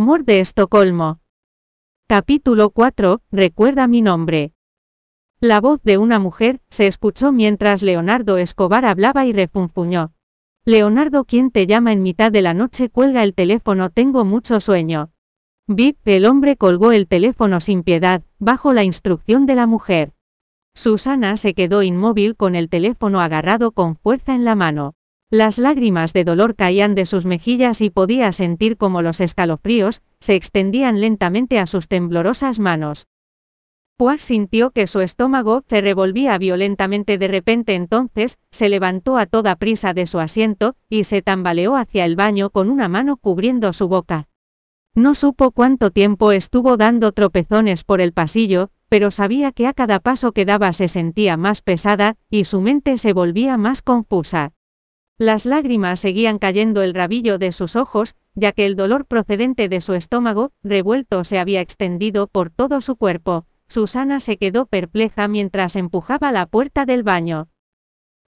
Amor de Estocolmo. Capítulo 4. Recuerda mi nombre. La voz de una mujer se escuchó mientras Leonardo Escobar hablaba y refunfuñó. Leonardo, ¿quién te llama en mitad de la noche? Cuelga el teléfono, tengo mucho sueño. Vip, el hombre colgó el teléfono sin piedad, bajo la instrucción de la mujer. Susana se quedó inmóvil con el teléfono agarrado con fuerza en la mano. Las lágrimas de dolor caían de sus mejillas y podía sentir como los escalofríos se extendían lentamente a sus temblorosas manos. Pois sintió que su estómago se revolvía violentamente de repente entonces, se levantó a toda prisa de su asiento, y se tambaleó hacia el baño con una mano cubriendo su boca. No supo cuánto tiempo estuvo dando tropezones por el pasillo, pero sabía que a cada paso que daba se sentía más pesada, y su mente se volvía más confusa. Las lágrimas seguían cayendo el rabillo de sus ojos, ya que el dolor procedente de su estómago, revuelto, se había extendido por todo su cuerpo. Susana se quedó perpleja mientras empujaba la puerta del baño.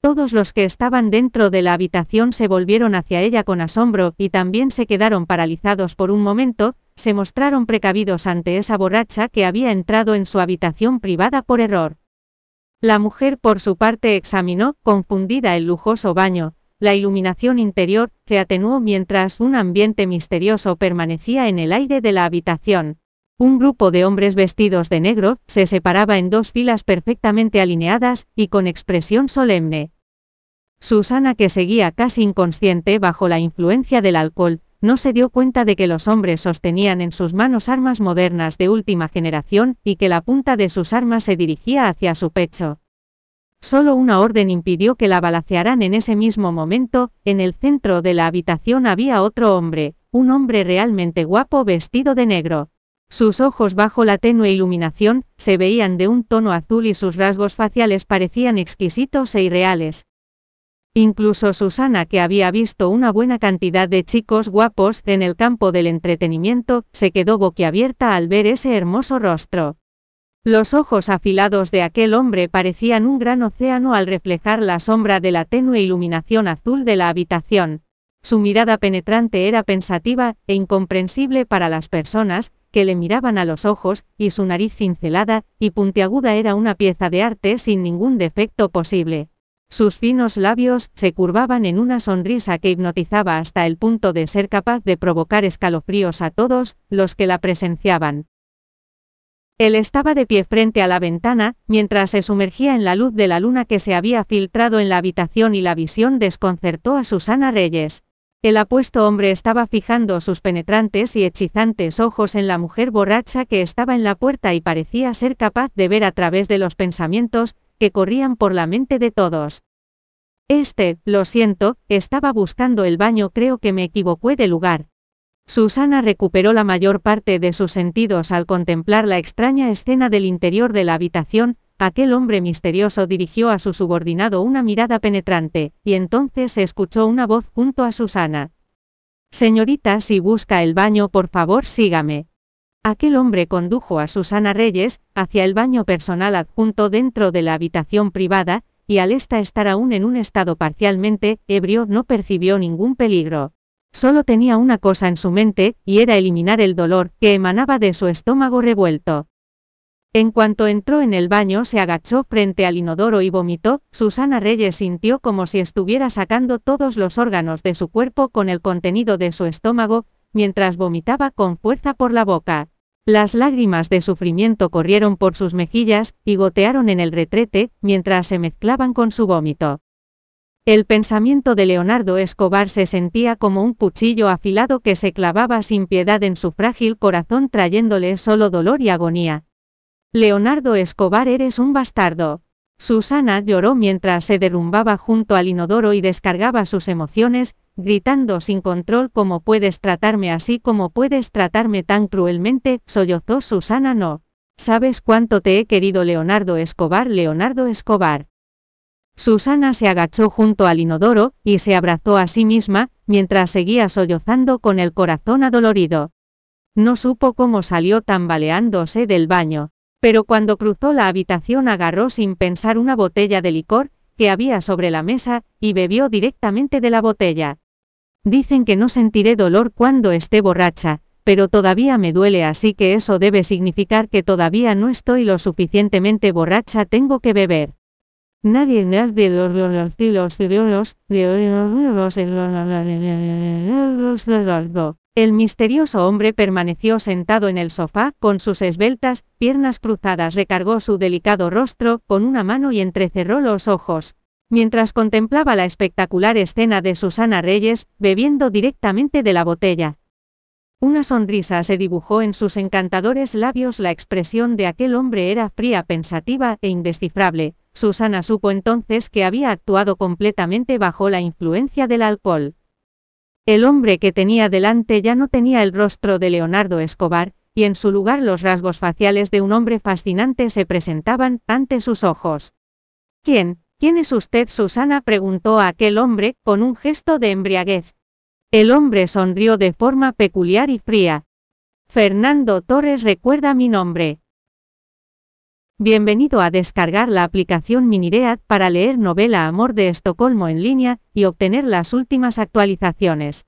Todos los que estaban dentro de la habitación se volvieron hacia ella con asombro y también se quedaron paralizados por un momento, se mostraron precavidos ante esa borracha que había entrado en su habitación privada por error. La mujer por su parte examinó, confundida, el lujoso baño, la iluminación interior se atenuó mientras un ambiente misterioso permanecía en el aire de la habitación. Un grupo de hombres vestidos de negro se separaba en dos filas perfectamente alineadas y con expresión solemne. Susana, que seguía casi inconsciente bajo la influencia del alcohol, no se dio cuenta de que los hombres sostenían en sus manos armas modernas de última generación y que la punta de sus armas se dirigía hacia su pecho. Solo una orden impidió que la balacearan en ese mismo momento, en el centro de la habitación había otro hombre, un hombre realmente guapo vestido de negro. Sus ojos bajo la tenue iluminación, se veían de un tono azul y sus rasgos faciales parecían exquisitos e irreales. Incluso Susana, que había visto una buena cantidad de chicos guapos en el campo del entretenimiento, se quedó boquiabierta al ver ese hermoso rostro. Los ojos afilados de aquel hombre parecían un gran océano al reflejar la sombra de la tenue iluminación azul de la habitación. Su mirada penetrante era pensativa e incomprensible para las personas que le miraban a los ojos, y su nariz cincelada y puntiaguda era una pieza de arte sin ningún defecto posible. Sus finos labios se curvaban en una sonrisa que hipnotizaba hasta el punto de ser capaz de provocar escalofríos a todos los que la presenciaban. Él estaba de pie frente a la ventana, mientras se sumergía en la luz de la luna que se había filtrado en la habitación y la visión desconcertó a Susana Reyes. El apuesto hombre estaba fijando sus penetrantes y hechizantes ojos en la mujer borracha que estaba en la puerta y parecía ser capaz de ver a través de los pensamientos que corrían por la mente de todos. Este, lo siento, estaba buscando el baño, creo que me equivoqué de lugar. Susana recuperó la mayor parte de sus sentidos al contemplar la extraña escena del interior de la habitación, aquel hombre misterioso dirigió a su subordinado una mirada penetrante, y entonces escuchó una voz junto a Susana. Señorita, si busca el baño, por favor sígame. Aquel hombre condujo a Susana Reyes, hacia el baño personal adjunto dentro de la habitación privada, y al esta estar aún en un estado parcialmente ebrio no percibió ningún peligro. Solo tenía una cosa en su mente, y era eliminar el dolor que emanaba de su estómago revuelto. En cuanto entró en el baño se agachó frente al inodoro y vomitó, Susana Reyes sintió como si estuviera sacando todos los órganos de su cuerpo con el contenido de su estómago, mientras vomitaba con fuerza por la boca. Las lágrimas de sufrimiento corrieron por sus mejillas, y gotearon en el retrete, mientras se mezclaban con su vómito. El pensamiento de Leonardo Escobar se sentía como un cuchillo afilado que se clavaba sin piedad en su frágil corazón trayéndole solo dolor y agonía. Leonardo Escobar eres un bastardo. Susana lloró mientras se derrumbaba junto al inodoro y descargaba sus emociones, gritando sin control ¿Cómo puedes tratarme así? ¿Cómo puedes tratarme tan cruelmente? sollozó Susana no. ¿Sabes cuánto te he querido Leonardo Escobar? Leonardo Escobar. Susana se agachó junto al inodoro, y se abrazó a sí misma, mientras seguía sollozando con el corazón adolorido. No supo cómo salió tambaleándose del baño, pero cuando cruzó la habitación agarró sin pensar una botella de licor, que había sobre la mesa, y bebió directamente de la botella. Dicen que no sentiré dolor cuando esté borracha, pero todavía me duele así que eso debe significar que todavía no estoy lo suficientemente borracha, tengo que beber. El misterioso hombre permaneció sentado en el sofá, con sus esbeltas piernas cruzadas, recargó su delicado rostro con una mano y entrecerró los ojos, mientras contemplaba la espectacular escena de Susana Reyes, bebiendo directamente de la botella. Una sonrisa se dibujó en sus encantadores labios, la expresión de aquel hombre era fría, pensativa e indescifrable, Susana supo entonces que había actuado completamente bajo la influencia del alcohol. El hombre que tenía delante ya no tenía el rostro de Leonardo Escobar, y en su lugar los rasgos faciales de un hombre fascinante se presentaban ante sus ojos. ¿Quién? ¿Quién es usted? Susana preguntó a aquel hombre, con un gesto de embriaguez. El hombre sonrió de forma peculiar y fría. Fernando Torres recuerda mi nombre. Bienvenido a descargar la aplicación Miniread para leer novela Amor de Estocolmo en línea y obtener las últimas actualizaciones.